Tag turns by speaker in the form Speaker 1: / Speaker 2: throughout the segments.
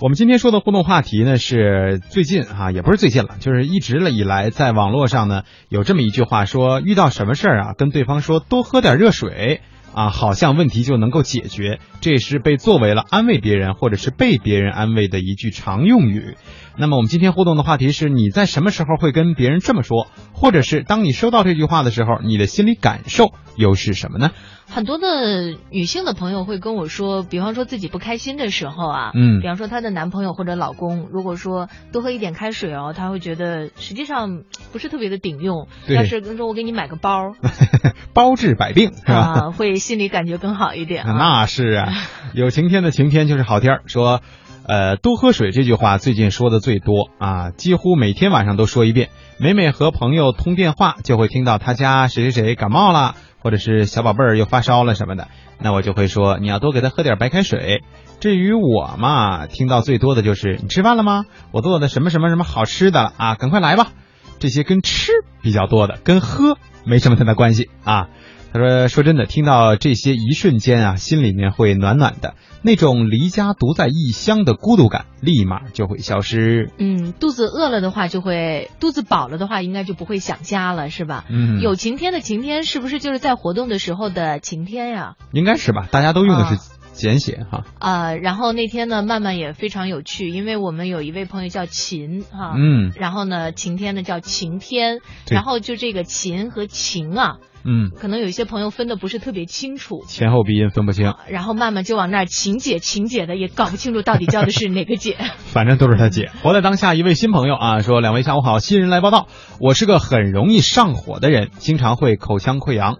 Speaker 1: 我们今天说的互动话题呢，是最近啊，也不是最近了，就是一直了以来，在网络上呢有这么一句话说，遇到什么事儿啊，跟对方说多喝点热水啊，好像问题就能够解决。这也是被作为了安慰别人或者是被别人安慰的一句常用语。那么我们今天互动的话题是，你在什么时候会跟别人这么说，或者是当你收到这句话的时候，你的心理感受又是什么呢？
Speaker 2: 很多的女性的朋友会跟我说，比方说自己不开心的时候啊，
Speaker 1: 嗯
Speaker 2: 比方说她的男朋友或者老公，如果说多喝一点开水哦，她会觉得实际上不是特别的顶用。
Speaker 1: 对
Speaker 2: 要是跟说我给你买个包
Speaker 1: 包治百病是吧？
Speaker 2: 啊，会心里感觉更好一点啊。
Speaker 1: 那是啊，有晴天的晴天就是好天儿。说，呃，多喝水这句话最近说的最多啊，几乎每天晚上都说一遍。每每和朋友通电话，就会听到他家谁谁谁感冒了，或者是小宝贝儿又发烧了什么的，那我就会说你要多给他喝点白开水。至于我嘛，听到最多的就是你吃饭了吗？我做的什么什么什么好吃的啊，赶快来吧。这些跟吃比较多的，跟喝没什么太大关系啊。他说：“说真的，听到这些一瞬间啊，心里面会暖暖的，那种离家独在异乡的孤独感立马就会消失。
Speaker 2: 嗯，肚子饿了的话就会，肚子饱了的话应该就不会想家了，是吧？
Speaker 1: 嗯，
Speaker 2: 有晴天的晴天是不是就是在活动的时候的晴天呀？
Speaker 1: 应该是吧？大家都用的是
Speaker 2: 啊
Speaker 1: 简写哈。
Speaker 2: 呃，然后那天呢，曼曼也非常有趣，因为我们有一位朋友叫秦哈，
Speaker 1: 嗯
Speaker 2: 然后呢，晴天呢叫晴天，然后就这个秦和晴啊，
Speaker 1: 嗯，
Speaker 2: 可能有一些朋友分的不是特别清楚。
Speaker 1: 前后鼻音分不清，
Speaker 2: 然后曼曼就往那儿秦姐晴姐的，也搞不清楚到底叫的是哪个姐。
Speaker 1: 反正都是他姐。活在当下，一位新朋友啊说：“两位下午好，新人来报道，我是个很容易上火的人，经常会口腔溃疡。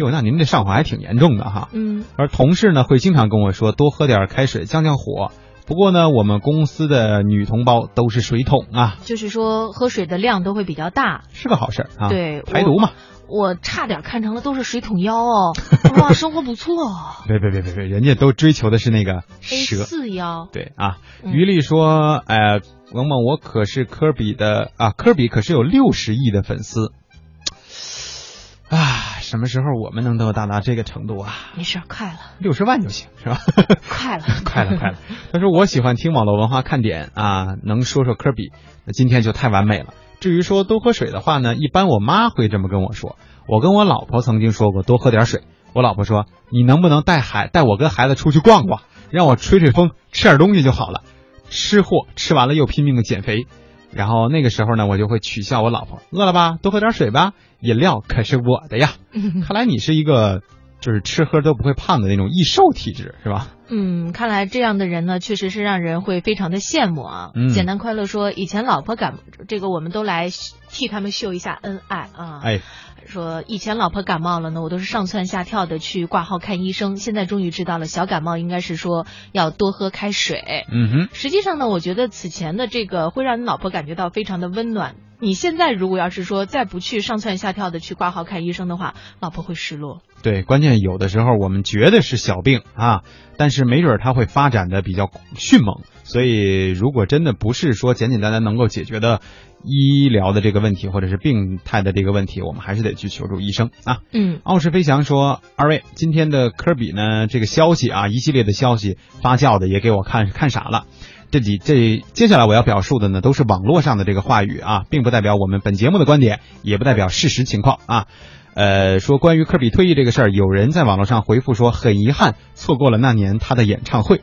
Speaker 1: 哟，那您这上火还挺严重的哈。
Speaker 2: 嗯，
Speaker 1: 而同事呢，会经常跟我说多喝点开水降降火。不过呢，我们公司的女同胞都是水桶啊，
Speaker 2: 就是说喝水的量都会比较大。
Speaker 1: 是个好事儿啊。
Speaker 2: 对
Speaker 1: 排毒嘛。
Speaker 2: 我差点看成了都是水桶腰哦，哇，生活不错
Speaker 1: 别别别别别，人家都追求的是那个蛇。
Speaker 2: 四腰。
Speaker 1: 对啊，
Speaker 2: 嗯
Speaker 1: 于丽说，呃，萌萌，我可是科比的啊，科比可是有六十亿的粉丝。啊，什么时候我们能够达到这个程度啊？
Speaker 2: 没事，快了，
Speaker 1: 六十万就行，是吧？
Speaker 2: 快了，
Speaker 1: 快了，快了。他说我喜欢听网络文化看点啊，能说说科比，那今天就太完美了。至于说多喝水的话呢，一般我妈会这么跟我说。我跟我老婆曾经说过多喝点水，我老婆说你能不能带孩带我跟孩子出去逛逛，让我吹吹风，吃点东西就好了。吃货吃完了又拼命的减肥，然后那个时候呢，我就会取笑我老婆，饿了吧，多喝点水吧，饮料可是我的呀。看来你是一个就是吃喝都不会胖的那种易瘦体质，是吧？
Speaker 2: 嗯，看来这样的人呢，确实是让人会非常的羡慕啊。
Speaker 1: 嗯
Speaker 2: 简单快乐说，以前老婆感这个，我们都来替他们秀一下恩爱啊。
Speaker 1: 哎，
Speaker 2: 说以前老婆感冒了呢，我都是上蹿下跳的去挂号看医生，现在终于知道了，小感冒应该是说要多喝开水。
Speaker 1: 嗯哼。
Speaker 2: 实际上呢，我觉得此前的这个会让你老婆感觉到非常的温暖。你现在如果要是说再不去上蹿下跳的去挂号看医生的话，老婆会失落。
Speaker 1: 对，关键有的时候我们觉得是小病啊，但是没准儿它会发展的比较迅猛，所以如果真的不是说简简单单能够解决的医疗的这个问题，或者是病态的这个问题，我们还是得去求助医生啊。
Speaker 2: 嗯，
Speaker 1: 傲视飞翔说：“二位，今天的科比呢，这个消息啊，一系列的消息发酵的也给我看看傻了。这几这接下来我要表述的呢，都是网络上的这个话语啊，并不代表我们本节目的观点，也不代表事实情况啊。呃，说关于科比退役这个事儿，有人在网络上回复说，很遗憾错过了那年他的演唱会。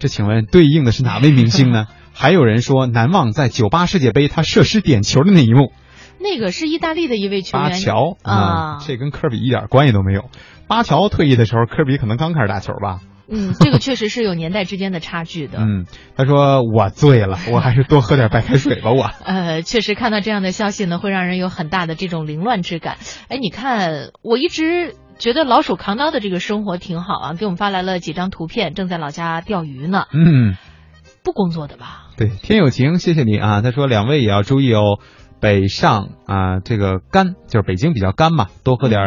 Speaker 1: 这请问对应的是哪位明星呢？还有人说难忘在九八世界杯他射失点球的那一幕。”
Speaker 2: 那个是意大利的一位球员
Speaker 1: 巴乔
Speaker 2: 啊，
Speaker 1: 这跟科比一点关系都没有。巴乔退役的时候，科比可能刚开始打球吧。
Speaker 2: 嗯，这个确实是有年代之间的差距的。
Speaker 1: 嗯，他说我醉了，我还是多喝点白开水吧。我
Speaker 2: 呃，确实看到这样的消息呢，会让人有很大的这种凌乱之感。哎，你看，我一直觉得老鼠扛刀的这个生活挺好啊，给我们发来了几张图片，正在老家钓鱼呢，
Speaker 1: 嗯，
Speaker 2: 不工作的吧？
Speaker 1: 对，天有情，谢谢你啊。他说两位也要注意哦。北上啊，这个干就是北京比较干嘛，多喝点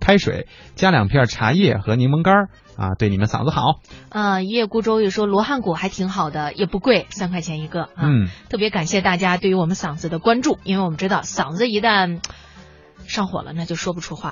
Speaker 1: 开水，加两片茶叶和柠檬干儿啊，对你们嗓子好。
Speaker 2: 呃、一叶孤舟也说罗汉果还挺好的，也不贵，三块钱一个啊。
Speaker 1: 嗯，
Speaker 2: 特别感谢大家对于我们嗓子的关注，因为我们知道嗓子一旦上火了，那就说不出话。